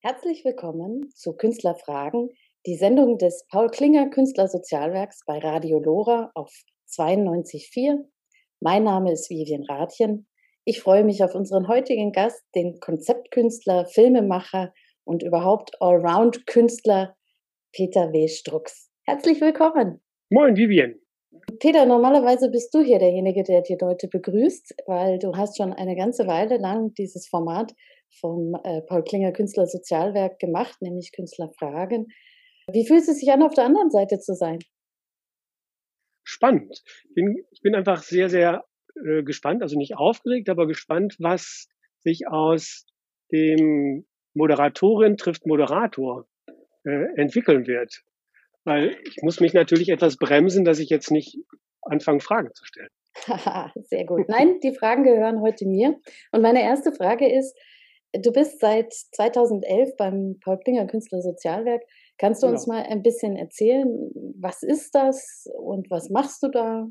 Herzlich willkommen zu Künstlerfragen, die Sendung des Paul Klinger Künstlersozialwerks bei Radio Lora auf 92.4. Mein Name ist Vivian Rathjen. Ich freue mich auf unseren heutigen Gast, den Konzeptkünstler, Filmemacher und überhaupt Allround-Künstler Peter W. Strux. Herzlich willkommen. Moin, Vivian. Peter, normalerweise bist du hier derjenige, der die Leute begrüßt, weil du hast schon eine ganze Weile lang dieses Format vom äh, Paul Klinger Künstler Sozialwerk gemacht, nämlich Künstlerfragen. Wie fühlt es sich an, auf der anderen Seite zu sein? Spannend. Ich bin, ich bin einfach sehr, sehr äh, gespannt, also nicht aufgeregt, aber gespannt, was sich aus dem Moderatorin trifft Moderator äh, entwickeln wird. Weil ich muss mich natürlich etwas bremsen, dass ich jetzt nicht anfange, Fragen zu stellen. Sehr gut. Nein, die Fragen gehören heute mir. Und meine erste Frage ist, Du bist seit 2011 beim Paul Klinger Künstler Sozialwerk. Kannst du genau. uns mal ein bisschen erzählen, was ist das und was machst du da?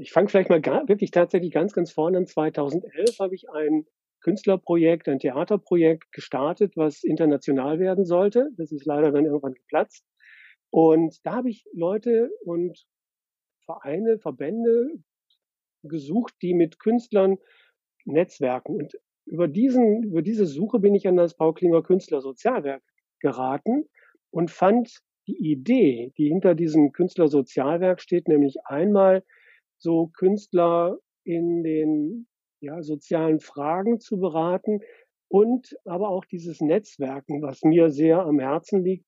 Ich fange vielleicht mal gar, wirklich tatsächlich ganz, ganz vorne an. 2011 habe ich ein Künstlerprojekt, ein Theaterprojekt gestartet, was international werden sollte. Das ist leider dann irgendwann geplatzt. Und da habe ich Leute und Vereine, Verbände gesucht, die mit Künstlern netzwerken. Und über, diesen, über diese Suche bin ich an das Paul Klinger Künstler Sozialwerk geraten und fand die Idee, die hinter diesem Künstler Sozialwerk steht, nämlich einmal so Künstler in den ja, sozialen Fragen zu beraten und aber auch dieses Netzwerken, was mir sehr am Herzen liegt.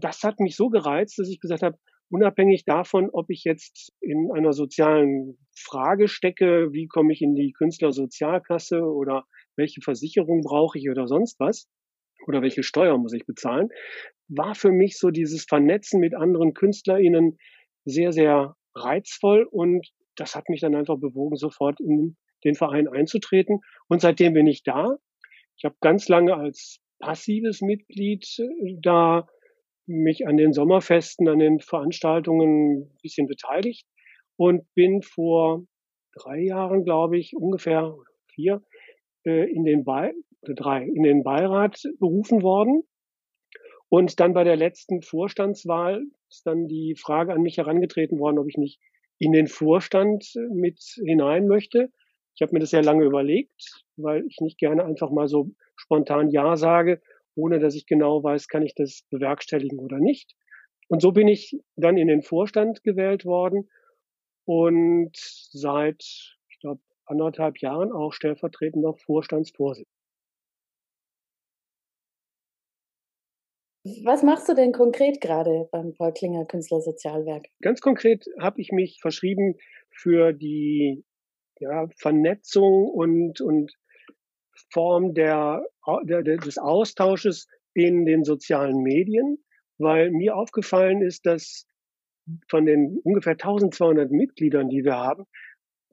Das hat mich so gereizt, dass ich gesagt habe, unabhängig davon, ob ich jetzt in einer sozialen Frage stecke, wie komme ich in die Künstlersozialkasse oder welche Versicherung brauche ich oder sonst was oder welche Steuer muss ich bezahlen, war für mich so dieses Vernetzen mit anderen KünstlerInnen sehr, sehr reizvoll und das hat mich dann einfach bewogen, sofort in den Verein einzutreten. Und seitdem bin ich da. Ich habe ganz lange als passives Mitglied äh, da mich an den Sommerfesten, an den Veranstaltungen ein bisschen beteiligt und bin vor drei Jahren, glaube ich, ungefähr vier, in den Be drei, in den Beirat berufen worden. Und dann bei der letzten Vorstandswahl ist dann die Frage an mich herangetreten worden, ob ich nicht in den Vorstand äh, mit hinein möchte. Ich habe mir das sehr lange überlegt, weil ich nicht gerne einfach mal so spontan Ja sage, ohne dass ich genau weiß, kann ich das bewerkstelligen oder nicht. Und so bin ich dann in den Vorstand gewählt worden und seit, anderthalb Jahren auch stellvertretender Vorstandsvorsitzender. Was machst du denn konkret gerade beim Paul Klinger Künstlersozialwerk? Ganz konkret habe ich mich verschrieben für die ja, Vernetzung und, und Form der, der, des Austausches in den sozialen Medien, weil mir aufgefallen ist, dass von den ungefähr 1200 Mitgliedern, die wir haben,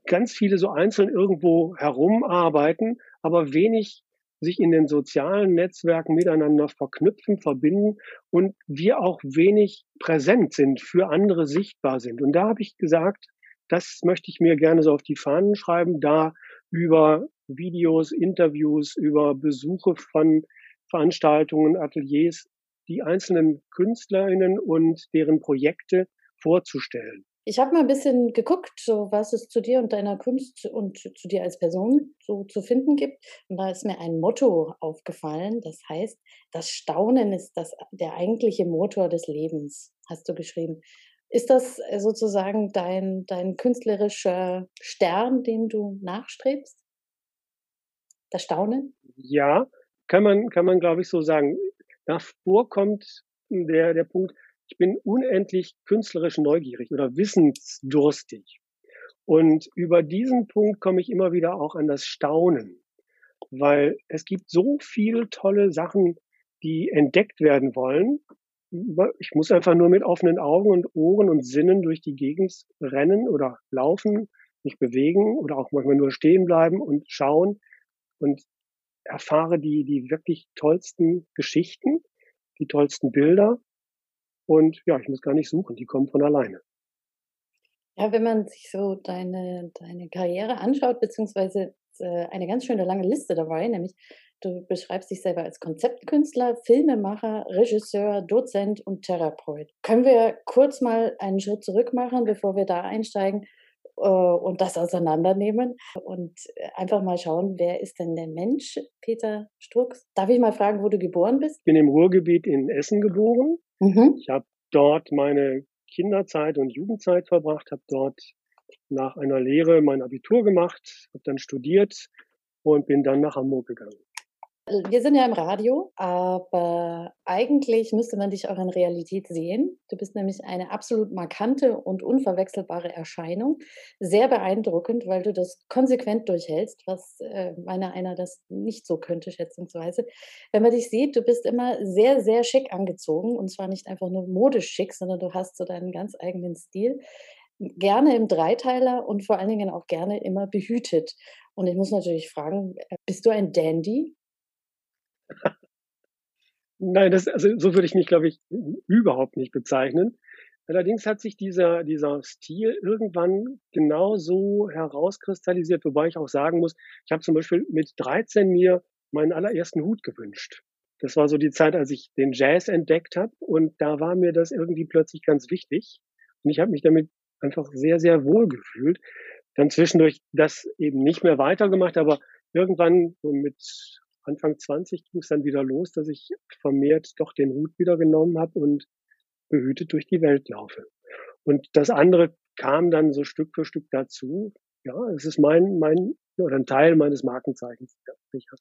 ganz viele so einzeln irgendwo herumarbeiten, aber wenig sich in den sozialen Netzwerken miteinander verknüpfen, verbinden und wir auch wenig präsent sind, für andere sichtbar sind. Und da habe ich gesagt, das möchte ich mir gerne so auf die Fahnen schreiben, da über Videos, Interviews, über Besuche von Veranstaltungen, Ateliers, die einzelnen KünstlerInnen und deren Projekte vorzustellen. Ich habe mal ein bisschen geguckt, so was es zu dir und deiner Kunst und zu dir als Person so zu finden gibt. Und da ist mir ein Motto aufgefallen. Das heißt, das Staunen ist das, der eigentliche Motor des Lebens, hast du geschrieben. Ist das sozusagen dein, dein künstlerischer Stern, den du nachstrebst? Das Staunen? Ja, kann man, kann man, glaube ich, so sagen. Davor kommt der, der Punkt, ich bin unendlich künstlerisch neugierig oder wissensdurstig. Und über diesen Punkt komme ich immer wieder auch an das Staunen, weil es gibt so viele tolle Sachen, die entdeckt werden wollen. Ich muss einfach nur mit offenen Augen und Ohren und Sinnen durch die Gegend rennen oder laufen, mich bewegen oder auch manchmal nur stehen bleiben und schauen und erfahre die, die wirklich tollsten Geschichten, die tollsten Bilder. Und ja, ich muss gar nicht suchen, die kommen von alleine. Ja, wenn man sich so deine, deine Karriere anschaut, beziehungsweise äh, eine ganz schöne lange Liste dabei, nämlich du beschreibst dich selber als Konzeptkünstler, Filmemacher, Regisseur, Dozent und Therapeut. Können wir kurz mal einen Schritt zurück machen, bevor wir da einsteigen äh, und das auseinandernehmen und einfach mal schauen, wer ist denn der Mensch, Peter Strux? Darf ich mal fragen, wo du geboren bist? Ich bin im Ruhrgebiet in Essen geboren. Mhm. Ich habe dort meine Kinderzeit und Jugendzeit verbracht, habe dort nach einer Lehre mein Abitur gemacht, habe dann studiert und bin dann nach Hamburg gegangen. Wir sind ja im Radio, aber eigentlich müsste man dich auch in Realität sehen. Du bist nämlich eine absolut markante und unverwechselbare Erscheinung. Sehr beeindruckend, weil du das konsequent durchhältst, was äh, meiner einer das nicht so könnte, schätzungsweise. Wenn man dich sieht, du bist immer sehr, sehr schick angezogen und zwar nicht einfach nur modisch schick, sondern du hast so deinen ganz eigenen Stil. Gerne im Dreiteiler und vor allen Dingen auch gerne immer behütet. Und ich muss natürlich fragen, äh, bist du ein Dandy? Nein, das, also so würde ich mich, glaube ich, überhaupt nicht bezeichnen. Allerdings hat sich dieser, dieser Stil irgendwann genau so herauskristallisiert, wobei ich auch sagen muss, ich habe zum Beispiel mit 13 mir meinen allerersten Hut gewünscht. Das war so die Zeit, als ich den Jazz entdeckt habe und da war mir das irgendwie plötzlich ganz wichtig und ich habe mich damit einfach sehr, sehr wohl gefühlt. Dann zwischendurch das eben nicht mehr weitergemacht, aber irgendwann so mit Anfang 20 ging es dann wieder los, dass ich vermehrt doch den Hut wieder genommen habe und behütet durch die Welt laufe. Und das andere kam dann so Stück für Stück dazu. Ja, es ist mein, mein oder ein Teil meines Markenzeichens. Sicher.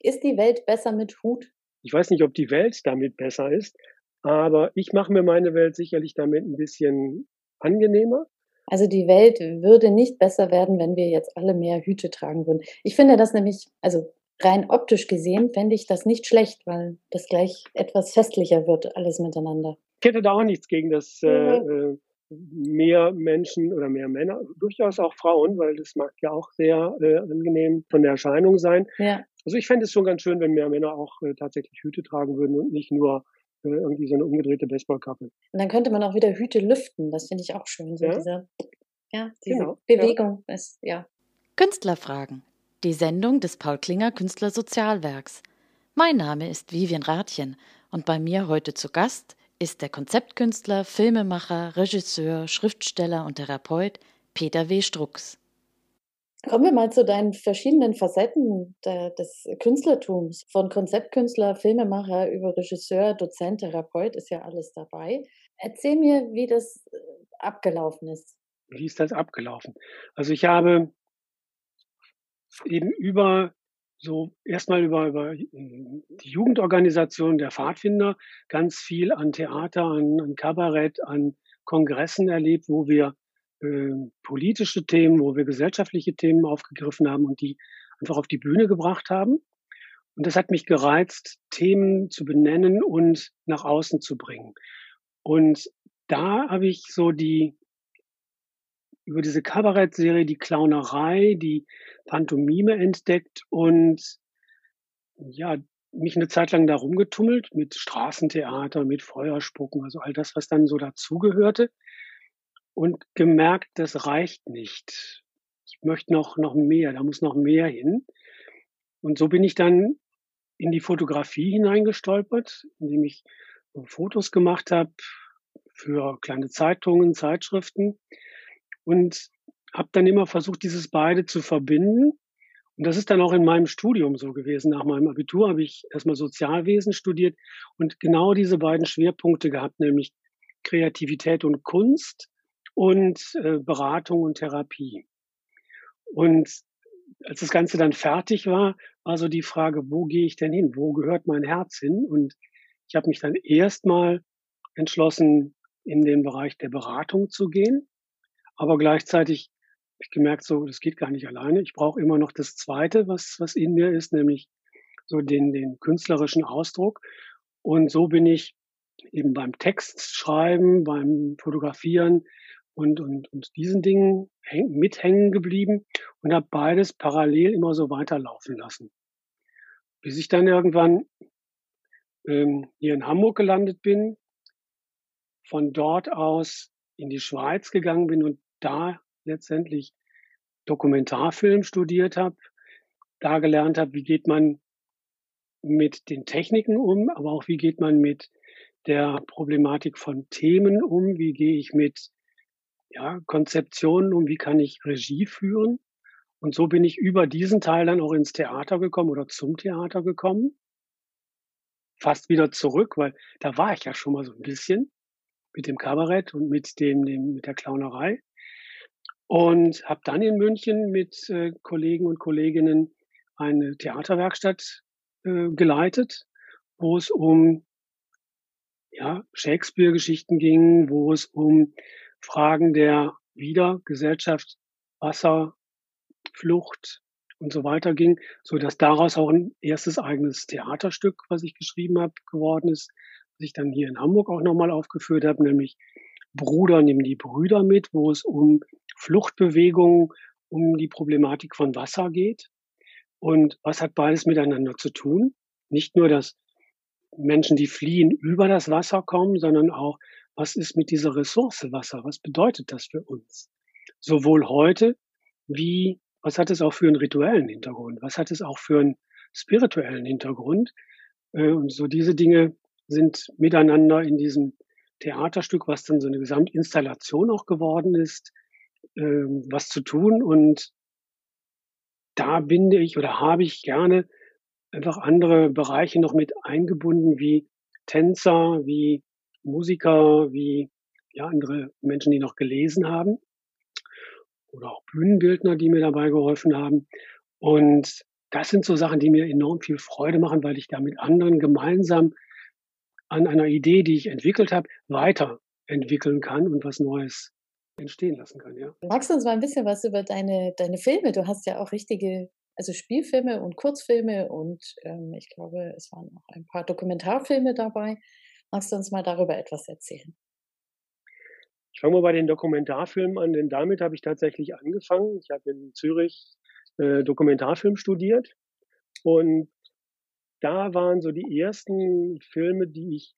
Ist die Welt besser mit Hut? Ich weiß nicht, ob die Welt damit besser ist, aber ich mache mir meine Welt sicherlich damit ein bisschen angenehmer. Also die Welt würde nicht besser werden, wenn wir jetzt alle mehr Hüte tragen würden. Ich finde das nämlich, also rein optisch gesehen fände ich das nicht schlecht, weil das gleich etwas festlicher wird, alles miteinander. Ich hätte da auch nichts gegen das äh, äh, mehr Menschen oder mehr Männer, durchaus auch Frauen, weil das mag ja auch sehr äh, angenehm von der Erscheinung sein. Ja. Also ich fände es schon ganz schön, wenn mehr Männer auch äh, tatsächlich Hüte tragen würden und nicht nur äh, irgendwie so eine umgedrehte Baseballkappe. Und dann könnte man auch wieder Hüte lüften, das finde ich auch schön. So ja? Diese, ja, diese genau. Bewegung ja. ist, ja. Künstlerfragen die Sendung des Paul Klinger Künstlersozialwerks. Mein Name ist Vivian Rathjen und bei mir heute zu Gast ist der Konzeptkünstler, Filmemacher, Regisseur, Schriftsteller und Therapeut Peter W. Strux. Kommen wir mal zu deinen verschiedenen Facetten des Künstlertums. Von Konzeptkünstler, Filmemacher über Regisseur, Dozent, Therapeut ist ja alles dabei. Erzähl mir, wie das äh, abgelaufen ist. Wie ist das abgelaufen? Also ich habe eben über so erstmal über, über die Jugendorganisation der Pfadfinder ganz viel an Theater, an, an Kabarett, an Kongressen erlebt, wo wir äh, politische Themen, wo wir gesellschaftliche Themen aufgegriffen haben und die einfach auf die Bühne gebracht haben. Und das hat mich gereizt, Themen zu benennen und nach außen zu bringen. Und da habe ich so die über diese Kabarettserie die Clownerei, die Pantomime entdeckt und ja, mich eine Zeit lang da rumgetummelt mit Straßentheater, mit Feuerspucken, also all das, was dann so dazugehörte und gemerkt, das reicht nicht. Ich möchte noch, noch mehr, da muss noch mehr hin. Und so bin ich dann in die Fotografie hineingestolpert, indem ich Fotos gemacht habe für kleine Zeitungen, Zeitschriften und habe dann immer versucht, dieses beide zu verbinden. Und das ist dann auch in meinem Studium so gewesen. Nach meinem Abitur habe ich erstmal Sozialwesen studiert und genau diese beiden Schwerpunkte gehabt, nämlich Kreativität und Kunst und äh, Beratung und Therapie. Und als das Ganze dann fertig war, war so die Frage, wo gehe ich denn hin? Wo gehört mein Herz hin? Und ich habe mich dann erstmal entschlossen, in den Bereich der Beratung zu gehen aber gleichzeitig ich gemerkt, so, das geht gar nicht alleine. Ich brauche immer noch das Zweite, was, was in mir ist, nämlich so den, den künstlerischen Ausdruck. Und so bin ich eben beim Textschreiben, beim Fotografieren und, und, und diesen Dingen häng, mithängen geblieben und habe beides parallel immer so weiterlaufen lassen. Bis ich dann irgendwann ähm, hier in Hamburg gelandet bin, von dort aus in die Schweiz gegangen bin und da letztendlich Dokumentarfilm studiert habe, da gelernt habe, wie geht man mit den Techniken um, aber auch wie geht man mit der Problematik von Themen um, wie gehe ich mit ja, Konzeptionen um, wie kann ich Regie führen. Und so bin ich über diesen Teil dann auch ins Theater gekommen oder zum Theater gekommen. Fast wieder zurück, weil da war ich ja schon mal so ein bisschen mit dem Kabarett und mit dem, dem mit der Clownerei. Und habe dann in München mit äh, Kollegen und Kolleginnen eine Theaterwerkstatt äh, geleitet, wo es um ja, Shakespeare-Geschichten ging, wo es um Fragen der Wiedergesellschaft, Wasser, Flucht und so weiter ging, so dass daraus auch ein erstes eigenes Theaterstück, was ich geschrieben habe, geworden ist, was ich dann hier in Hamburg auch nochmal aufgeführt habe, nämlich Bruder nimm die Brüder mit, wo es um Fluchtbewegungen, um die Problematik von Wasser geht. Und was hat beides miteinander zu tun? Nicht nur, dass Menschen, die fliehen, über das Wasser kommen, sondern auch, was ist mit dieser Ressource Wasser? Was bedeutet das für uns? Sowohl heute wie, was hat es auch für einen rituellen Hintergrund? Was hat es auch für einen spirituellen Hintergrund? Äh, und so diese Dinge sind miteinander in diesem Theaterstück, was dann so eine Gesamtinstallation auch geworden ist, ähm, was zu tun. Und da binde ich oder habe ich gerne einfach andere Bereiche noch mit eingebunden, wie Tänzer, wie Musiker, wie ja, andere Menschen, die noch gelesen haben oder auch Bühnenbildner, die mir dabei geholfen haben. Und das sind so Sachen, die mir enorm viel Freude machen, weil ich da mit anderen gemeinsam an einer Idee, die ich entwickelt habe, weiterentwickeln kann und was Neues entstehen lassen kann. Ja. Magst du uns mal ein bisschen was über deine, deine Filme? Du hast ja auch richtige, also Spielfilme und Kurzfilme und ähm, ich glaube, es waren auch ein paar Dokumentarfilme dabei. Magst du uns mal darüber etwas erzählen? Ich fange mal bei den Dokumentarfilmen an, denn damit habe ich tatsächlich angefangen. Ich habe in Zürich äh, Dokumentarfilm studiert und da waren so die ersten Filme, die ich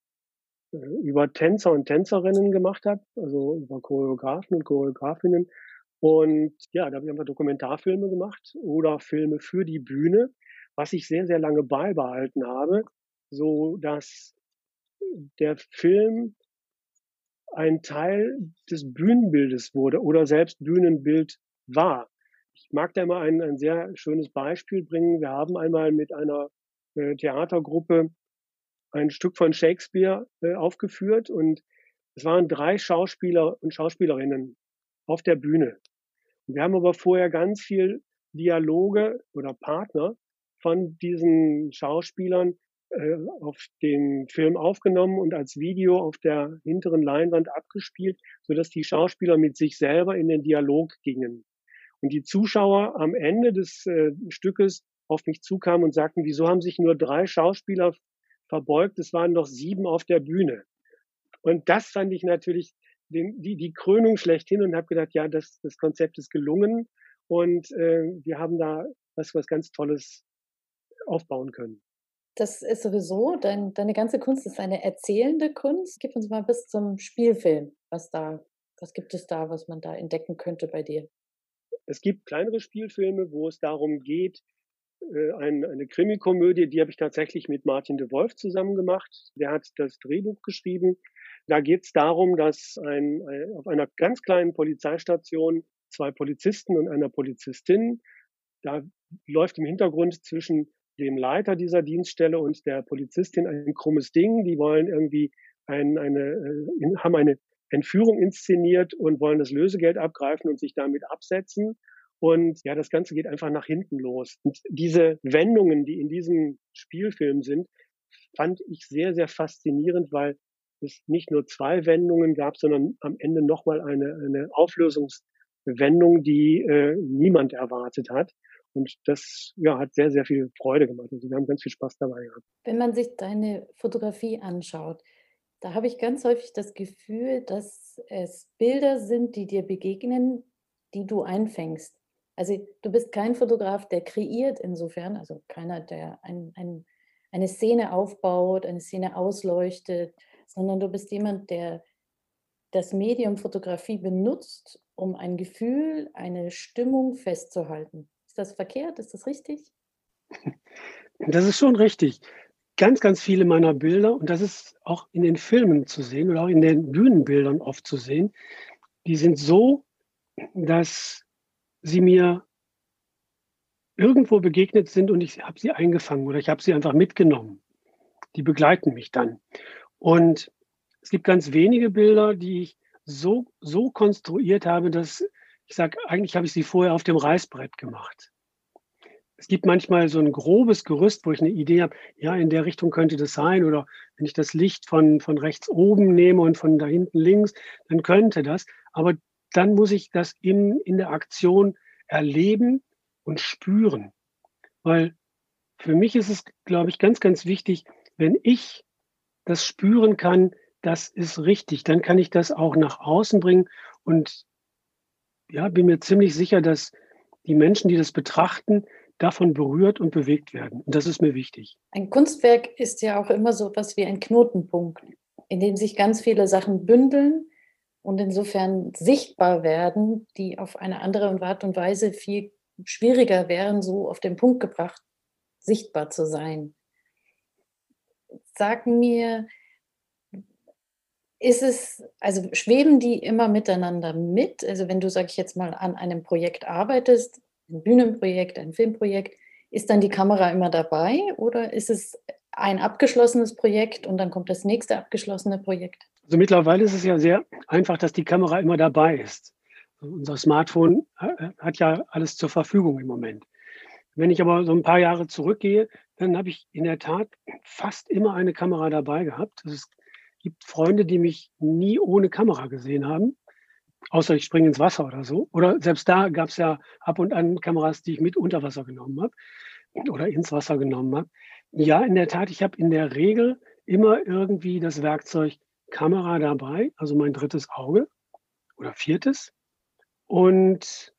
äh, über Tänzer und Tänzerinnen gemacht habe, also über Choreografen und Choreografinnen. Und ja, da habe ich einfach Dokumentarfilme gemacht oder Filme für die Bühne, was ich sehr, sehr lange beibehalten habe, so dass der Film ein Teil des Bühnenbildes wurde oder selbst Bühnenbild war. Ich mag da immer ein, ein sehr schönes Beispiel bringen. Wir haben einmal mit einer äh, Theatergruppe ein Stück von Shakespeare äh, aufgeführt und es waren drei Schauspieler und Schauspielerinnen auf der Bühne. Und wir haben aber vorher ganz viel Dialoge oder Partner von diesen Schauspielern äh, auf den Film aufgenommen und als Video auf der hinteren Leinwand abgespielt, so dass die Schauspieler mit sich selber in den Dialog gingen. Und die Zuschauer am Ende des äh, Stückes auf mich zukamen und sagten, wieso haben sich nur drei Schauspieler verbeugt, es waren noch sieben auf der Bühne. Und das fand ich natürlich den, die, die Krönung schlechthin und habe gedacht, ja, das, das Konzept ist gelungen und äh, wir haben da was, was ganz Tolles aufbauen können. Das ist sowieso, dein, deine ganze Kunst ist eine erzählende Kunst. Gib uns mal bis zum Spielfilm, was da, was gibt es da, was man da entdecken könnte bei dir? Es gibt kleinere Spielfilme, wo es darum geht, äh, ein, eine Krimikomödie, die habe ich tatsächlich mit Martin de Wolf zusammen gemacht. Der hat das Drehbuch geschrieben. Da geht es darum, dass ein, ein, auf einer ganz kleinen Polizeistation zwei Polizisten und einer Polizistin, da läuft im Hintergrund zwischen dem Leiter dieser Dienststelle und der Polizistin ein krummes Ding. Die wollen irgendwie ein, eine, äh, haben eine Entführung inszeniert und wollen das Lösegeld abgreifen und sich damit absetzen. Und ja, das Ganze geht einfach nach hinten los. Und diese Wendungen, die in diesem Spielfilm sind, fand ich sehr, sehr faszinierend, weil es nicht nur zwei Wendungen gab, sondern am Ende nochmal eine, eine Auflösungs- Wendung, die äh, niemand erwartet hat. Und das ja, hat sehr, sehr viel Freude gemacht. Also wir haben ganz viel Spaß dabei gehabt. Wenn man sich deine Fotografie anschaut, da habe ich ganz häufig das Gefühl, dass es Bilder sind, die dir begegnen, die du einfängst. Also du bist kein Fotograf, der kreiert insofern, also keiner, der ein, ein, eine Szene aufbaut, eine Szene ausleuchtet, sondern du bist jemand, der das Medium Fotografie benutzt, um ein Gefühl, eine Stimmung festzuhalten. Ist das verkehrt? Ist das richtig? Das ist schon richtig. Ganz, ganz viele meiner Bilder, und das ist auch in den Filmen zu sehen oder auch in den Bühnenbildern oft zu sehen, die sind so, dass sie mir irgendwo begegnet sind und ich habe sie eingefangen oder ich habe sie einfach mitgenommen. Die begleiten mich dann. Und es gibt ganz wenige Bilder, die ich so, so konstruiert habe, dass ich sage, eigentlich habe ich sie vorher auf dem Reißbrett gemacht. Es gibt manchmal so ein grobes Gerüst, wo ich eine Idee habe, ja, in der Richtung könnte das sein. Oder wenn ich das Licht von, von rechts oben nehme und von da hinten links, dann könnte das. Aber dann muss ich das in, in der Aktion erleben und spüren. Weil für mich ist es, glaube ich, ganz, ganz wichtig, wenn ich das spüren kann, das ist richtig, dann kann ich das auch nach außen bringen und ja, bin mir ziemlich sicher, dass die Menschen, die das betrachten, davon berührt und bewegt werden. Und das ist mir wichtig. Ein Kunstwerk ist ja auch immer so etwas wie ein Knotenpunkt, in dem sich ganz viele Sachen bündeln und insofern sichtbar werden, die auf eine andere Art und Weise viel schwieriger wären, so auf den Punkt gebracht, sichtbar zu sein. Sag mir, ist es, also schweben die immer miteinander mit? Also wenn du, sag ich jetzt mal, an einem Projekt arbeitest, ein Bühnenprojekt, ein Filmprojekt, ist dann die Kamera immer dabei oder ist es ein abgeschlossenes Projekt und dann kommt das nächste abgeschlossene Projekt? Also mittlerweile ist es ja sehr einfach, dass die Kamera immer dabei ist. Unser Smartphone äh, hat ja alles zur Verfügung im Moment. Wenn ich aber so ein paar Jahre zurückgehe, dann habe ich in der Tat fast immer eine Kamera dabei gehabt. Es gibt Freunde, die mich nie ohne Kamera gesehen haben, außer ich springe ins Wasser oder so. Oder selbst da gab es ja ab und an Kameras, die ich mit unter Wasser genommen habe oder ins Wasser genommen habe. Ja, in der Tat, ich habe in der Regel immer irgendwie das Werkzeug Kamera dabei, also mein drittes Auge oder viertes. Und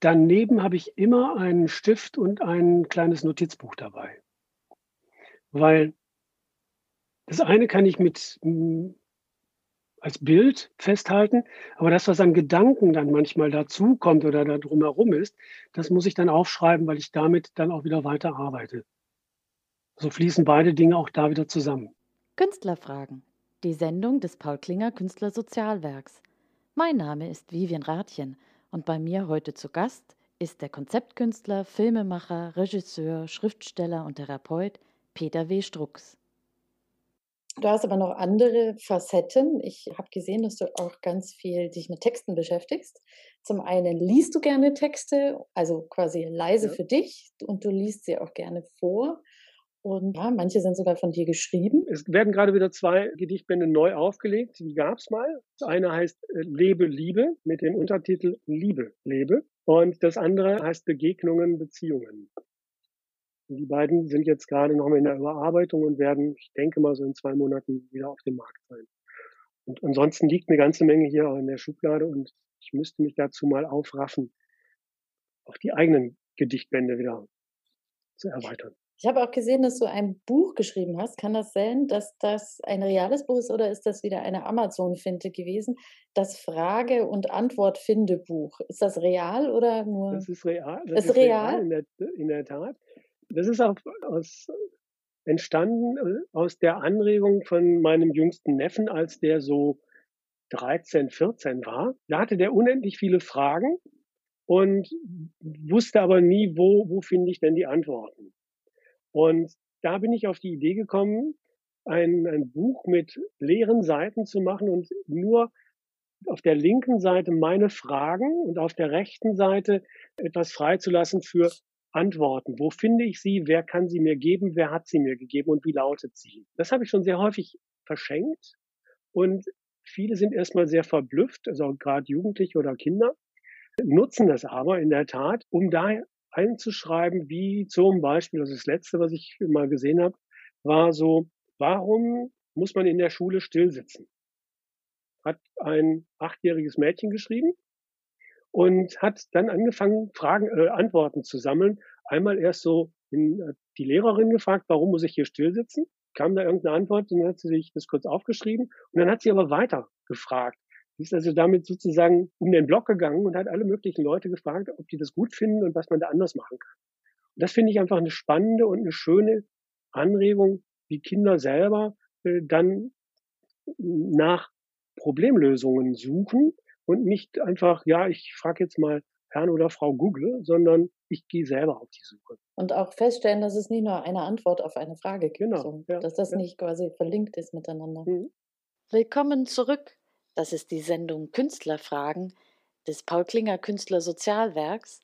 daneben habe ich immer einen Stift und ein kleines Notizbuch dabei. Weil das eine kann ich mit hm, als Bild festhalten, aber das, was an Gedanken dann manchmal dazukommt oder da drumherum ist, das muss ich dann aufschreiben, weil ich damit dann auch wieder weiter arbeite. So fließen beide Dinge auch da wieder zusammen. Künstlerfragen. Die Sendung des Paul Klinger Künstlersozialwerks. Mein Name ist Vivian Rathjen und bei mir heute zu Gast ist der Konzeptkünstler, Filmemacher, Regisseur, Schriftsteller und Therapeut Peter W. Strux. Du hast aber noch andere Facetten. Ich habe gesehen, dass du auch ganz viel dich mit Texten beschäftigst. Zum einen liest du gerne Texte, also quasi leise ja. für dich und du liest sie auch gerne vor. Und ja, manche sind sogar von dir geschrieben. Es werden gerade wieder zwei Gedichtbände neu aufgelegt. Die gab es mal. Das eine heißt äh, Lebe, Liebe mit dem Untertitel Liebe, Lebe. Und das andere heißt Begegnungen, Beziehungen. Die beiden sind jetzt gerade noch mal in der Überarbeitung und werden, ich denke mal, so in zwei Monaten wieder auf dem Markt sein. Und ansonsten liegt eine ganze Menge hier auch in der Schublade und ich müsste mich dazu mal aufraffen, auch die eigenen Gedichtbände wieder zu erweitern. Ich habe auch gesehen, dass du ein Buch geschrieben hast. Kann das sein, dass das ein reales Buch ist oder ist das wieder eine Amazon-Finte gewesen? Das Frage- und Antwort-Finde-Buch. Ist das real oder nur? Das ist real. Das ist, ist real, real in, der, in der Tat. Das ist auch aus, entstanden äh, aus der Anregung von meinem jüngsten Neffen, als der so 13, 14 war. Da hatte der unendlich viele Fragen und wusste aber nie, wo, wo finde ich denn die Antworten. Und da bin ich auf die Idee gekommen, ein, ein Buch mit leeren Seiten zu machen und nur auf der linken Seite meine Fragen und auf der rechten Seite etwas freizulassen für Antworten. Wo finde ich sie? Wer kann sie mir geben? Wer hat sie mir gegeben? Und wie lautet sie? Das habe ich schon sehr häufig verschenkt. Und viele sind erstmal sehr verblüfft, also gerade Jugendliche oder Kinder. nutzen das aber in der Tat, um da einzuschreiben, wie zum Beispiel, also das letzte, was ich mal gesehen habe, war so, warum muss man in der Schule still sitzen? Hat ein achtjähriges Mädchen geschrieben und hat dann angefangen, Fragen, äh, Antworten zu sammeln. Einmal erst so in, äh, die Lehrerin gefragt, warum muss ich hier still sitzen? Kam da irgendeine Antwort und dann hat sie sich das kurz aufgeschrieben und dann hat sie aber weiter gefragt. Sie ist also damit sozusagen um den Block gegangen und hat alle möglichen Leute gefragt, ob die das gut finden und was man da anders machen kann. Und das finde ich einfach eine spannende und eine schöne Anregung, wie Kinder selber äh, dann nach Problemlösungen suchen und nicht einfach, ja, ich frage jetzt mal Herrn oder Frau Google, sondern ich gehe selber auf die Suche. Und auch feststellen, dass es nicht nur eine Antwort auf eine Frage gibt, genau, ja, dass das ja. nicht quasi verlinkt ist miteinander. Mhm. Willkommen zurück das ist die Sendung Künstlerfragen des Paul Klinger Künstler Sozialwerks.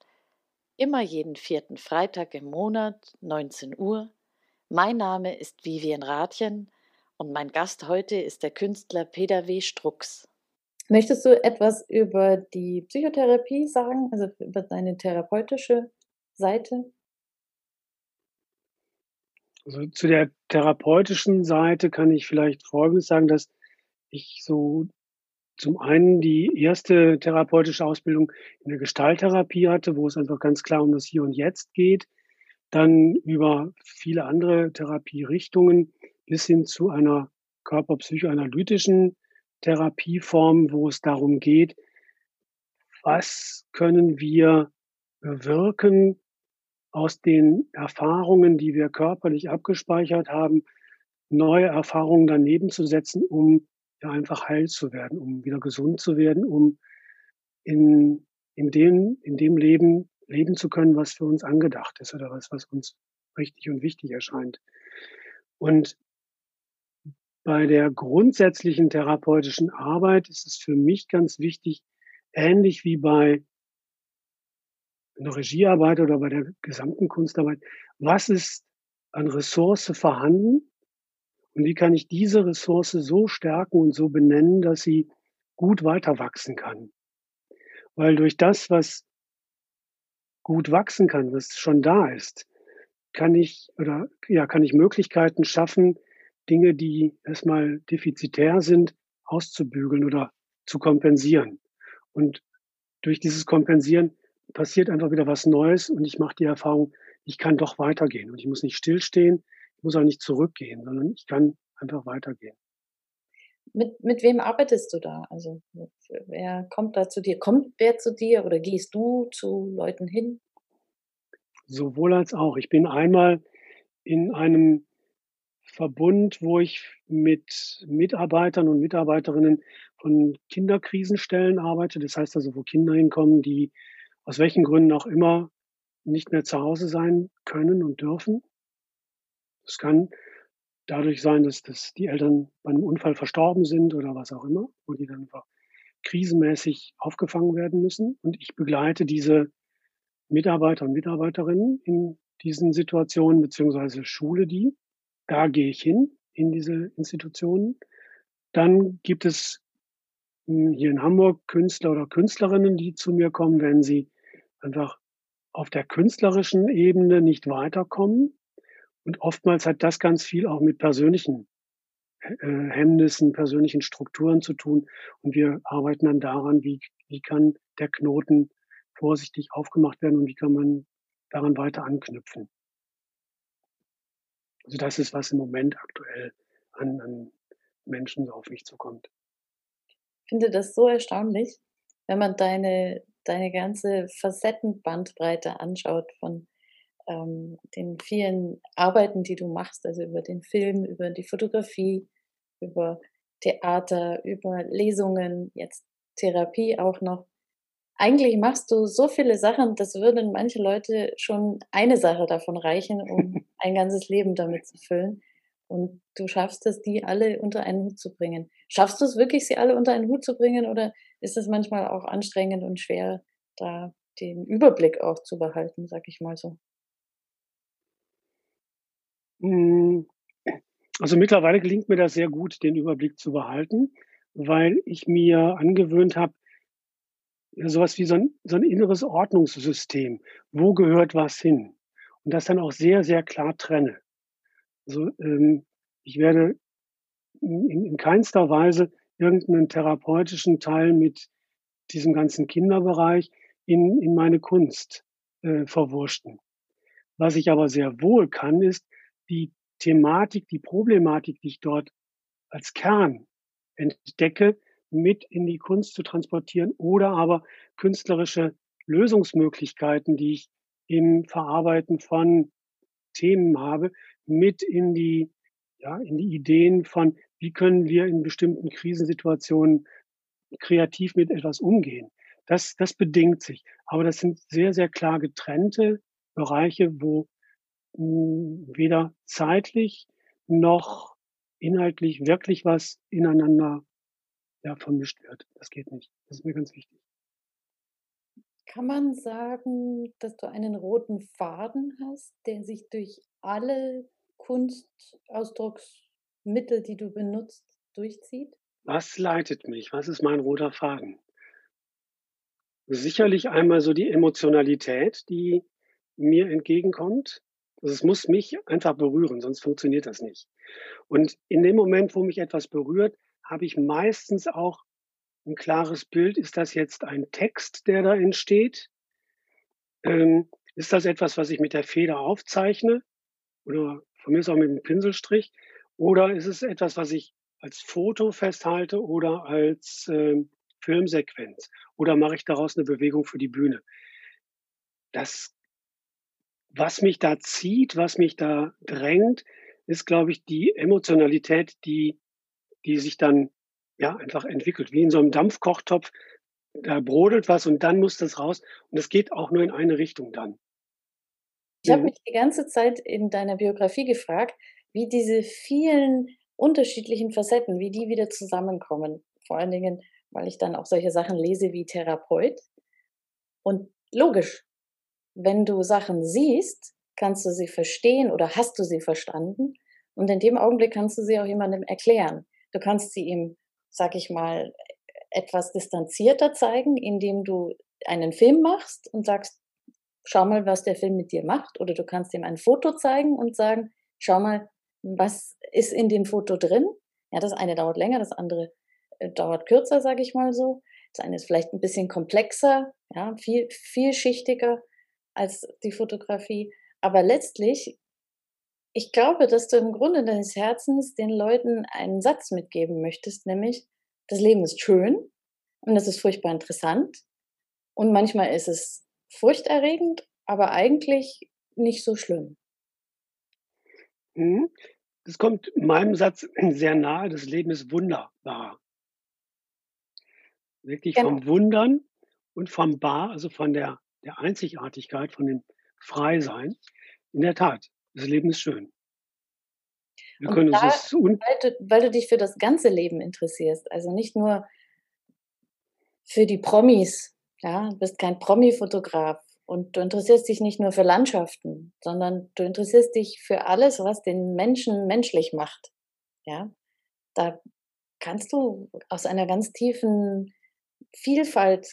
Immer jeden vierten Freitag im Monat, 19 Uhr. Mein Name ist Vivian Rathjen und mein Gast heute ist der Künstler Peter W. Strux. Möchtest du etwas über die Psychotherapie sagen, also über deine therapeutische Seite? Also zu der therapeutischen Seite kann ich vielleicht Folgendes sagen, dass ich so zum einen die erste therapeutische Ausbildung in der Gestalttherapie hatte, wo es einfach ganz klar um das Hier und Jetzt geht, dann über viele andere Therapierichtungen bis hin zu einer körperpsychoanalytischen Therapieform, wo es darum geht, was können wir bewirken aus den Erfahrungen, die wir körperlich abgespeichert haben, neue Erfahrungen daneben zu setzen, um ja einfach heil zu werden, um wieder gesund zu werden, um in, in, dem, in dem Leben leben zu können, was für uns angedacht ist oder was, was uns richtig und wichtig erscheint. Und bei der grundsätzlichen therapeutischen Arbeit ist es für mich ganz wichtig, ähnlich wie bei einer Regiearbeit oder bei der gesamten Kunstarbeit, was ist an Ressource vorhanden, und wie kann ich diese Ressource so stärken und so benennen, dass sie gut weiter wachsen kann? Weil durch das, was gut wachsen kann, was schon da ist, kann ich oder ja, kann ich Möglichkeiten schaffen, Dinge, die erstmal defizitär sind, auszubügeln oder zu kompensieren. Und durch dieses Kompensieren passiert einfach wieder was Neues und ich mache die Erfahrung, ich kann doch weitergehen und ich muss nicht stillstehen, muss auch nicht zurückgehen, sondern ich kann einfach weitergehen. Mit, mit wem arbeitest du da? Also wer kommt da zu dir? Kommt wer zu dir oder gehst du zu Leuten hin? Sowohl als auch. Ich bin einmal in einem Verbund, wo ich mit Mitarbeitern und Mitarbeiterinnen von Kinderkrisenstellen arbeite. Das heißt also, wo Kinder hinkommen, die aus welchen Gründen auch immer nicht mehr zu Hause sein können und dürfen. Es kann dadurch sein, dass, dass die Eltern bei einem Unfall verstorben sind oder was auch immer, wo die dann einfach krisenmäßig aufgefangen werden müssen. Und ich begleite diese Mitarbeiter und Mitarbeiterinnen in diesen Situationen, beziehungsweise schule die. Da gehe ich hin in diese Institutionen. Dann gibt es hm, hier in Hamburg Künstler oder Künstlerinnen, die zu mir kommen, wenn sie einfach auf der künstlerischen Ebene nicht weiterkommen und oftmals hat das ganz viel auch mit persönlichen äh, Hemmnissen, persönlichen Strukturen zu tun. Und wir arbeiten dann daran, wie, wie kann der Knoten vorsichtig aufgemacht werden und wie kann man daran weiter anknüpfen. Also das ist, was im Moment aktuell an, an Menschen so auf mich zukommt. Ich finde das so erstaunlich, wenn man deine, deine ganze Facettenbandbreite anschaut von ähm, den vielen Arbeiten, die du machst, also über den Film, über die Fotografie, über Theater, über Lesungen, jetzt Therapie auch noch. Eigentlich machst du so viele Sachen, das würden manche Leute schon eine Sache davon reichen, um ein ganzes Leben damit zu füllen. Und du schaffst es, die alle unter einen Hut zu bringen. Schaffst du es wirklich, sie alle unter einen Hut zu bringen oder ist es manchmal auch anstrengend und schwer, da den Überblick auch zu behalten, sag ich mal so? Hm, also mittlerweile gelingt mir das sehr gut, den Überblick zu behalten, weil ich mir angewöhnt habe, sowas wie so ein, so ein inneres Ordnungssystem. Wo gehört was hin? Und das dann auch sehr, sehr klar trenne. Also ähm, ich werde in, in keinster Weise irgendeinen therapeutischen Teil mit diesem ganzen Kinderbereich in, in meine Kunst äh, verwurschten. Was ich aber sehr wohl kann, ist die Thematik, die Problematik, die ich dort als Kern entdecke, mit in die Kunst zu transportieren oder aber künstlerische Lösungsmöglichkeiten, die ich im Verarbeiten von Themen habe, mit in die, ja, in die Ideen von, wie können wir in bestimmten Krisensituationen kreativ mit etwas umgehen. Das, das bedingt sich. Aber das sind sehr, sehr klar getrennte Bereiche, wo weder zeitlich noch inhaltlich wirklich was ineinander ja, vermischt wird. Das geht nicht. Das ist mir ganz wichtig. Kann man sagen, dass du einen roten Faden hast, der sich durch alle Kunstausdrucksmittel, die du benutzt, durchzieht? Was leitet mich? Was ist mein roter Faden? Sicherlich einmal so die Emotionalität, die mir entgegenkommt. Also es muss mich einfach berühren, sonst funktioniert das nicht. Und in dem Moment, wo mich etwas berührt, habe ich meistens auch ein klares Bild. Ist das jetzt ein Text, der da entsteht? Ähm, ist das etwas, was ich mit der Feder aufzeichne? Oder von mir ist auch mit dem Pinselstrich? Oder ist es etwas, was ich als Foto festhalte oder als äh, Filmsequenz? Oder mache ich daraus eine Bewegung für die Bühne? Das, was mich da zieht, was mich da drängt, ist, glaube ich, die Emotionalität, die die sich dann ja einfach entwickelt, wie in so einem Dampfkochtopf. Da brodelt was und dann muss das raus. Und es geht auch nur in eine Richtung dann. Ich habe mich die ganze Zeit in deiner Biografie gefragt, wie diese vielen unterschiedlichen Facetten, wie die wieder zusammenkommen. Vor allen Dingen, weil ich dann auch solche Sachen lese wie Therapeut. Und logisch, wenn du Sachen siehst, kannst du sie verstehen oder hast du sie verstanden. Und in dem Augenblick kannst du sie auch jemandem erklären. Du kannst sie ihm, sag ich mal, etwas distanzierter zeigen, indem du einen Film machst und sagst, schau mal, was der Film mit dir macht. Oder du kannst ihm ein Foto zeigen und sagen, schau mal, was ist in dem Foto drin. Ja, das eine dauert länger, das andere äh, dauert kürzer, sage ich mal so. Das eine ist vielleicht ein bisschen komplexer, ja, viel, vielschichtiger als die Fotografie. Aber letztlich ich glaube, dass du im Grunde deines Herzens den Leuten einen Satz mitgeben möchtest, nämlich, das Leben ist schön und es ist furchtbar interessant und manchmal ist es furchterregend, aber eigentlich nicht so schlimm. Mhm. Das kommt meinem Satz sehr nahe, das Leben ist wunderbar. Wirklich genau. vom Wundern und vom Bar, also von der, der Einzigartigkeit, von dem Freisein. In der Tat, das Leben ist schön. Wir und können da, es weil, du, weil du dich für das ganze Leben interessierst, also nicht nur für die Promis, ja, du bist kein Promi-Fotograf und du interessierst dich nicht nur für Landschaften, sondern du interessierst dich für alles, was den Menschen menschlich macht. Ja, da kannst du aus einer ganz tiefen Vielfalt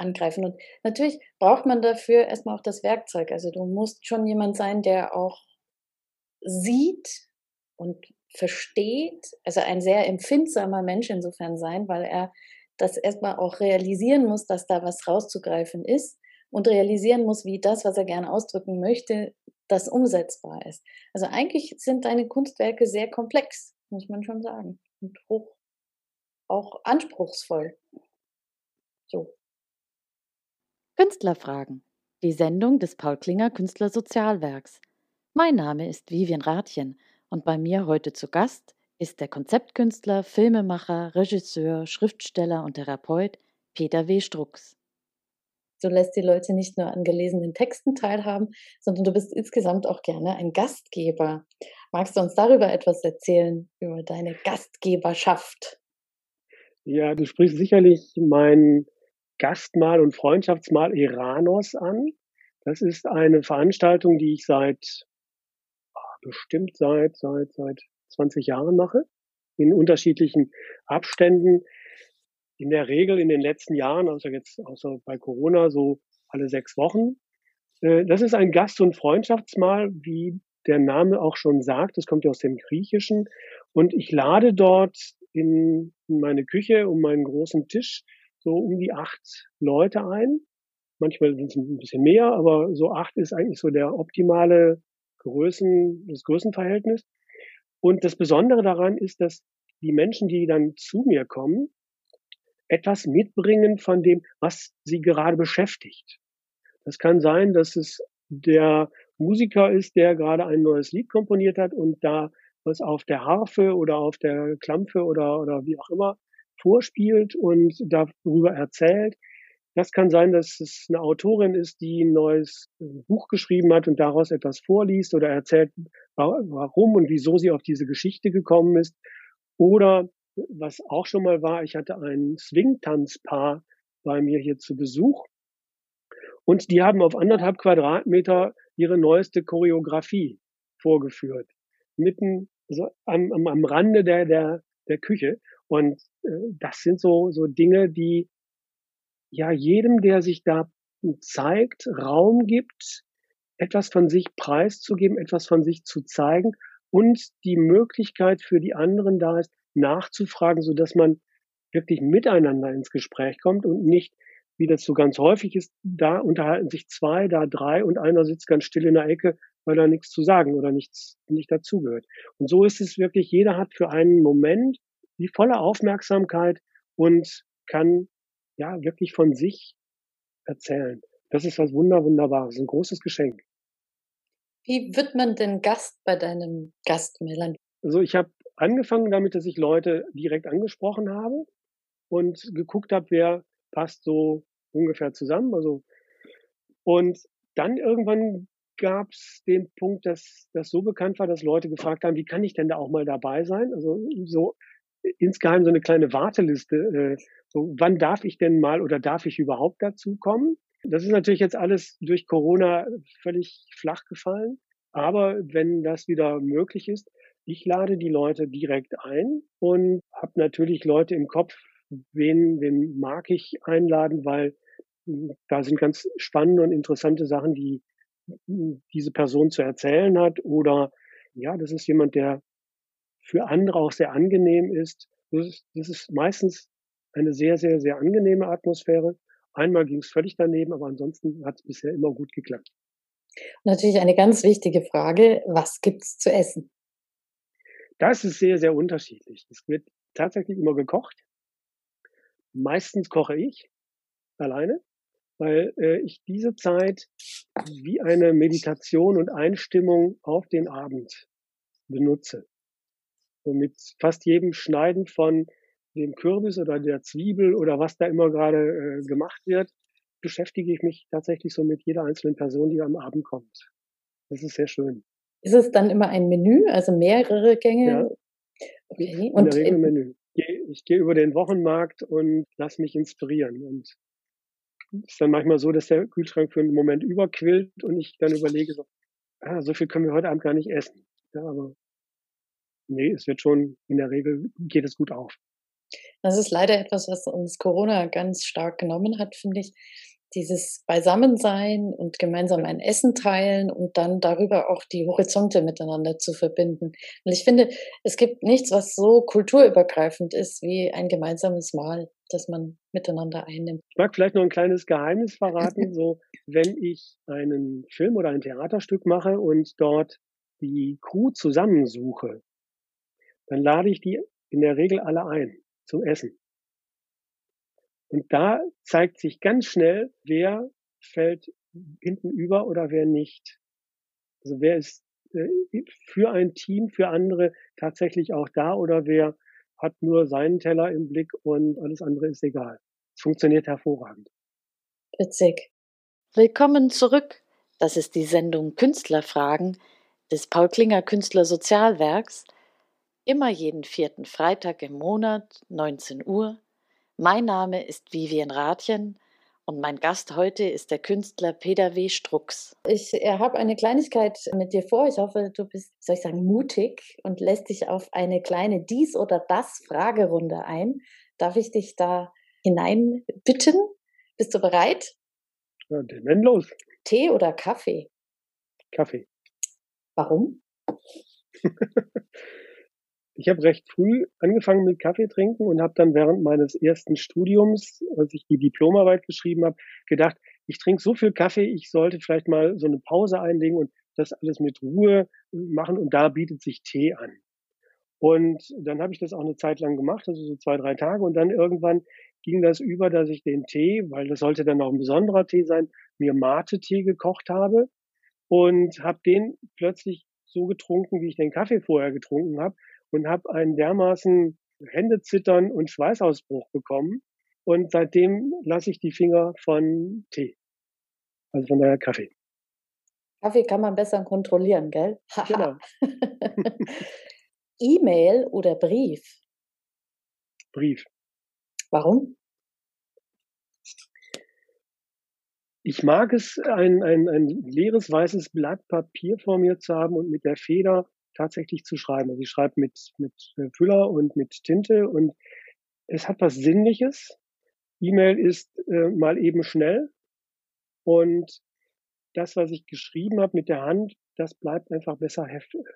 angreifen. Und natürlich braucht man dafür erstmal auch das Werkzeug. Also du musst schon jemand sein, der auch sieht und versteht, also ein sehr empfindsamer Mensch insofern sein, weil er das erstmal auch realisieren muss, dass da was rauszugreifen ist und realisieren muss, wie das, was er gerne ausdrücken möchte, das umsetzbar ist. Also eigentlich sind deine Kunstwerke sehr komplex, muss man schon sagen, und hoch, auch anspruchsvoll. So. Künstlerfragen. Die Sendung des Paul Klinger Künstlersozialwerks. Mein Name ist Vivian Rathjen und bei mir heute zu Gast ist der Konzeptkünstler, Filmemacher, Regisseur, Schriftsteller und Therapeut Peter W. Strux. Du lässt die Leute nicht nur an gelesenen Texten teilhaben, sondern du bist insgesamt auch gerne ein Gastgeber. Magst du uns darüber etwas erzählen, über deine Gastgeberschaft? Ja, du sprichst sicherlich mein Gastmahl und Freundschaftsmahl Iranos an. Das ist eine Veranstaltung, die ich seit bestimmt seit, seit, seit 20 Jahren mache, in unterschiedlichen Abständen. in der Regel in den letzten Jahren, also jetzt außer bei Corona, so alle sechs Wochen. Äh, das ist ein Gast- und Freundschaftsmahl, wie der Name auch schon sagt. Das kommt ja aus dem Griechischen. Und ich lade dort in meine Küche um meinen großen Tisch so um die acht Leute ein. Manchmal sind es ein bisschen mehr, aber so acht ist eigentlich so der optimale Größen, das Größenverhältnis. Und das Besondere daran ist, dass die Menschen, die dann zu mir kommen, etwas mitbringen von dem, was sie gerade beschäftigt. Das kann sein, dass es der Musiker ist, der gerade ein neues Lied komponiert hat und da was auf der Harfe oder auf der Klampfe oder, oder wie auch immer vorspielt und darüber erzählt. Das kann sein, dass es eine Autorin ist, die ein neues äh, Buch geschrieben hat und daraus etwas vorliest oder erzählt, warum und wieso sie auf diese Geschichte gekommen ist. Oder was auch schon mal war, ich hatte ein Swingtanzpaar bei mir hier zu Besuch und die haben auf anderthalb Quadratmeter ihre neueste Choreografie vorgeführt. Mitten so am, am, am Rande der, der, der Küche. Und äh, das sind so, so Dinge, die ja jedem, der sich da zeigt, Raum gibt, etwas von sich preiszugeben, etwas von sich zu zeigen und die Möglichkeit für die anderen da ist, nachzufragen, so dass man wirklich miteinander ins Gespräch kommt und nicht, wie das so ganz häufig ist, da unterhalten sich zwei, da drei und einer sitzt ganz still in der Ecke, weil er nichts zu sagen oder nichts nicht dazugehört. Und so ist es wirklich, jeder hat für einen Moment die volle Aufmerksamkeit und kann ja wirklich von sich erzählen. Das ist was Wunder, Wunderbares, ein großes Geschenk. Wie wird man denn Gast bei deinem Gast, Melanie? Also ich habe angefangen damit, dass ich Leute direkt angesprochen habe und geguckt habe, wer passt so ungefähr zusammen. Also und dann irgendwann gab es den Punkt, dass das so bekannt war, dass Leute gefragt haben, wie kann ich denn da auch mal dabei sein? Also so insgeheim so eine kleine Warteliste. Äh, so, wann darf ich denn mal oder darf ich überhaupt dazu kommen? Das ist natürlich jetzt alles durch Corona völlig flach gefallen. Aber wenn das wieder möglich ist, ich lade die Leute direkt ein und habe natürlich Leute im Kopf, wen, wen mag ich einladen, weil hm, da sind ganz spannende und interessante Sachen, die diese Person zu erzählen hat. Oder ja, das ist jemand, der für andere auch sehr angenehm ist. Das ist, das ist meistens eine sehr, sehr, sehr angenehme Atmosphäre. Einmal ging es völlig daneben, aber ansonsten hat es bisher immer gut geklappt. Natürlich eine ganz wichtige Frage, was gibt's zu essen? Das ist sehr, sehr unterschiedlich. Es wird tatsächlich immer gekocht. Meistens koche ich alleine, weil äh, ich diese Zeit wie eine Meditation und Einstimmung auf den Abend benutze. So mit fast jedem Schneiden von dem Kürbis oder der Zwiebel oder was da immer gerade äh, gemacht wird, beschäftige ich mich tatsächlich so mit jeder einzelnen Person, die am Abend kommt. Das ist sehr schön. Ist es dann immer ein Menü, also mehrere Gänge? Ja. Okay. In und der Regel Menü. Ich gehe über den Wochenmarkt und lasse mich inspirieren. Und ist dann manchmal so, dass der Kühlschrank für einen Moment überquillt und ich dann überlege, so, ah, so viel können wir heute Abend gar nicht essen. Ja, aber nee, es wird schon, in der Regel geht es gut auf. Das ist leider etwas, was uns Corona ganz stark genommen hat, finde ich. Dieses Beisammensein und gemeinsam ein Essen teilen und dann darüber auch die Horizonte miteinander zu verbinden. Und ich finde, es gibt nichts, was so kulturübergreifend ist wie ein gemeinsames Mahl, das man miteinander einnimmt. Ich mag vielleicht noch ein kleines Geheimnis verraten. so, wenn ich einen Film oder ein Theaterstück mache und dort die Crew zusammensuche, dann lade ich die in der Regel alle ein zum Essen. Und da zeigt sich ganz schnell, wer fällt hinten über oder wer nicht. Also wer ist äh, für ein Team, für andere tatsächlich auch da oder wer hat nur seinen Teller im Blick und alles andere ist egal. Es funktioniert hervorragend. Witzig. Willkommen zurück. Das ist die Sendung Künstlerfragen des Paul Klinger Künstler Sozialwerks immer jeden vierten Freitag im Monat, 19 Uhr. Mein Name ist Vivian Rathjen und mein Gast heute ist der Künstler Peter W. Strux. Ich habe eine Kleinigkeit mit dir vor. Ich hoffe, du bist, soll ich sagen, mutig und lässt dich auf eine kleine Dies- oder Das-Fragerunde ein. Darf ich dich da hineinbitten. Bist du bereit? Ja, dann los. Tee oder Kaffee? Kaffee. Warum? ich habe recht früh angefangen mit Kaffee trinken und habe dann während meines ersten Studiums, als ich die Diplomarbeit geschrieben habe, gedacht, ich trinke so viel Kaffee, ich sollte vielleicht mal so eine Pause einlegen und das alles mit Ruhe machen und da bietet sich Tee an. Und dann habe ich das auch eine Zeit lang gemacht, also so zwei, drei Tage und dann irgendwann ging das über, dass ich den Tee, weil das sollte dann auch ein besonderer Tee sein, mir Mate-Tee gekocht habe und habe den plötzlich so getrunken, wie ich den Kaffee vorher getrunken habe und habe einen dermaßen Händezittern und Schweißausbruch bekommen. Und seitdem lasse ich die Finger von Tee. Also von daher Kaffee. Kaffee kann man besser kontrollieren, gell? genau. E-Mail oder Brief? Brief. Warum? Ich mag es, ein, ein, ein leeres weißes Blatt Papier vor mir zu haben und mit der Feder tatsächlich zu schreiben. Also ich schreibe mit, mit äh, Füller und mit Tinte und es hat was Sinnliches. E-Mail ist äh, mal eben schnell und das, was ich geschrieben habe mit der Hand, das bleibt einfach besser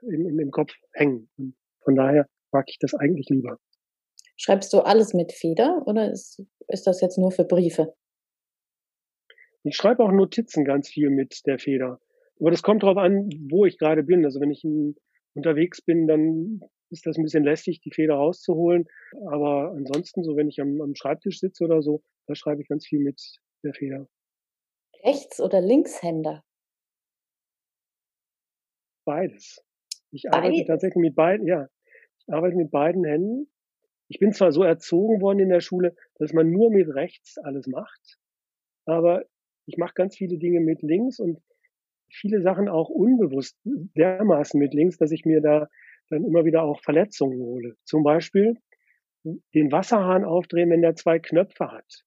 im, im, im Kopf hängen. Und von daher mag ich das eigentlich lieber. Schreibst du alles mit Feder oder ist, ist das jetzt nur für Briefe? Ich schreibe auch Notizen ganz viel mit der Feder. Aber das kommt darauf an, wo ich gerade bin. Also wenn ich in, unterwegs bin, dann ist das ein bisschen lästig, die Feder rauszuholen. Aber ansonsten, so wenn ich am, am Schreibtisch sitze oder so, da schreibe ich ganz viel mit der Feder. Rechts- oder Linkshänder? Beides. Ich arbeite Beides. tatsächlich mit beiden, ja. Ich arbeite mit beiden Händen. Ich bin zwar so erzogen worden in der Schule, dass man nur mit rechts alles macht, aber ich mache ganz viele Dinge mit links und viele Sachen auch unbewusst dermaßen mit links, dass ich mir da dann immer wieder auch Verletzungen hole. Zum Beispiel den Wasserhahn aufdrehen, wenn der zwei Knöpfe hat.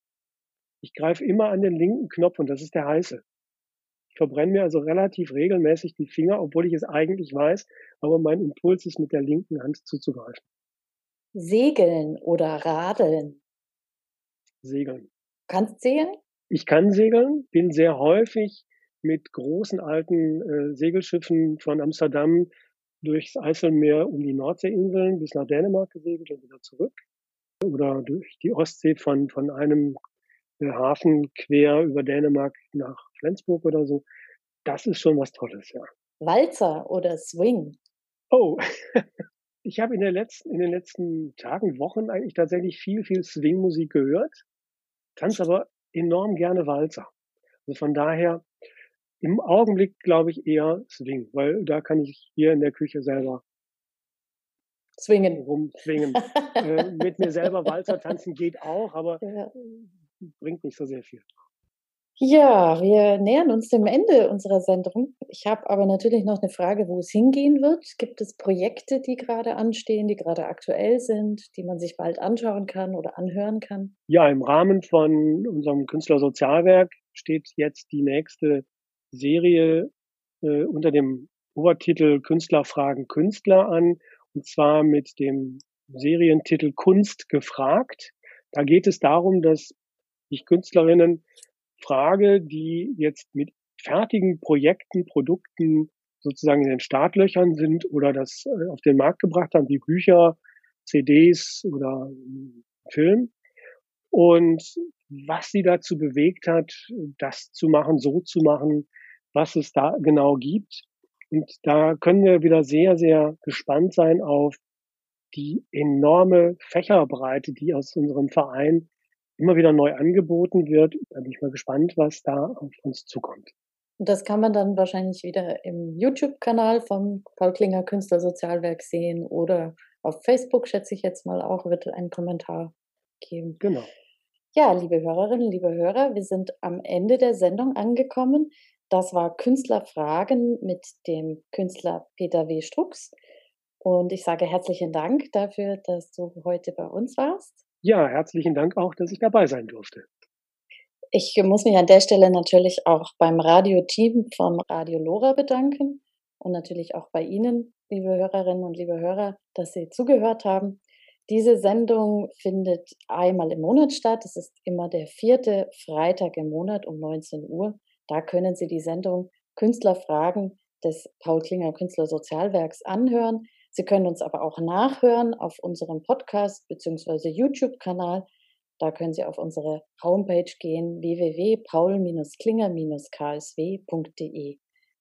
Ich greife immer an den linken Knopf und das ist der heiße. Ich verbrenne mir also relativ regelmäßig die Finger, obwohl ich es eigentlich weiß, aber mein Impuls ist, mit der linken Hand zuzugreifen. Segeln oder Radeln? Segeln. Kannst segeln? Ich kann segeln, bin sehr häufig mit großen alten äh, Segelschiffen von Amsterdam durchs Eiselmeer um die Nordseeinseln bis nach Dänemark gesegelt und wieder zurück. Oder durch die Ostsee von, von einem äh, Hafen quer über Dänemark nach Flensburg oder so. Das ist schon was Tolles, ja. Walzer oder Swing? Oh, ich habe in, der letzten, in den letzten Tagen, Wochen eigentlich tatsächlich viel, viel Swing-Musik gehört, tanze aber enorm gerne Walzer. Also von daher im Augenblick glaube ich eher Swing, weil da kann ich hier in der Küche selber zwingen. Rumzwingen. äh, mit mir selber Walzer tanzen geht auch, aber ja. bringt nicht so sehr viel. Ja, wir nähern uns dem Ende unserer Sendung. Ich habe aber natürlich noch eine Frage, wo es hingehen wird. Gibt es Projekte, die gerade anstehen, die gerade aktuell sind, die man sich bald anschauen kann oder anhören kann? Ja, im Rahmen von unserem Künstlersozialwerk steht jetzt die nächste Serie äh, unter dem Obertitel Künstler fragen Künstler an, und zwar mit dem Serientitel Kunst gefragt. Da geht es darum, dass ich Künstlerinnen frage, die jetzt mit fertigen Projekten, Produkten sozusagen in den Startlöchern sind oder das äh, auf den Markt gebracht haben, wie Bücher, CDs oder Film. Und was sie dazu bewegt hat, das zu machen, so zu machen, was es da genau gibt. Und da können wir wieder sehr, sehr gespannt sein auf die enorme Fächerbreite, die aus unserem Verein immer wieder neu angeboten wird. Da bin ich mal gespannt, was da auf uns zukommt. Und das kann man dann wahrscheinlich wieder im YouTube-Kanal vom Paul Klinger Künstlersozialwerk sehen oder auf Facebook, schätze ich jetzt mal auch, wird ein Kommentar geben. Genau. Ja, liebe Hörerinnen, liebe Hörer, wir sind am Ende der Sendung angekommen. Das war Künstlerfragen mit dem Künstler Peter W. Strux. Und ich sage herzlichen Dank dafür, dass du heute bei uns warst. Ja, herzlichen Dank auch, dass ich dabei sein durfte. Ich muss mich an der Stelle natürlich auch beim Radioteam von Radio Lora bedanken und natürlich auch bei Ihnen, liebe Hörerinnen und liebe Hörer, dass Sie zugehört haben. Diese Sendung findet einmal im Monat statt. Es ist immer der vierte Freitag im Monat um 19 Uhr. Da können Sie die Sendung Künstlerfragen des Paul Klinger Künstlersozialwerks anhören. Sie können uns aber auch nachhören auf unserem Podcast bzw. YouTube-Kanal. Da können Sie auf unsere Homepage gehen www.paul-klinger-ksw.de.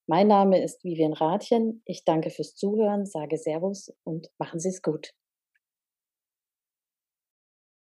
Mein Name ist Vivian Rathjen. Ich danke fürs Zuhören, sage Servus und machen Sie es gut.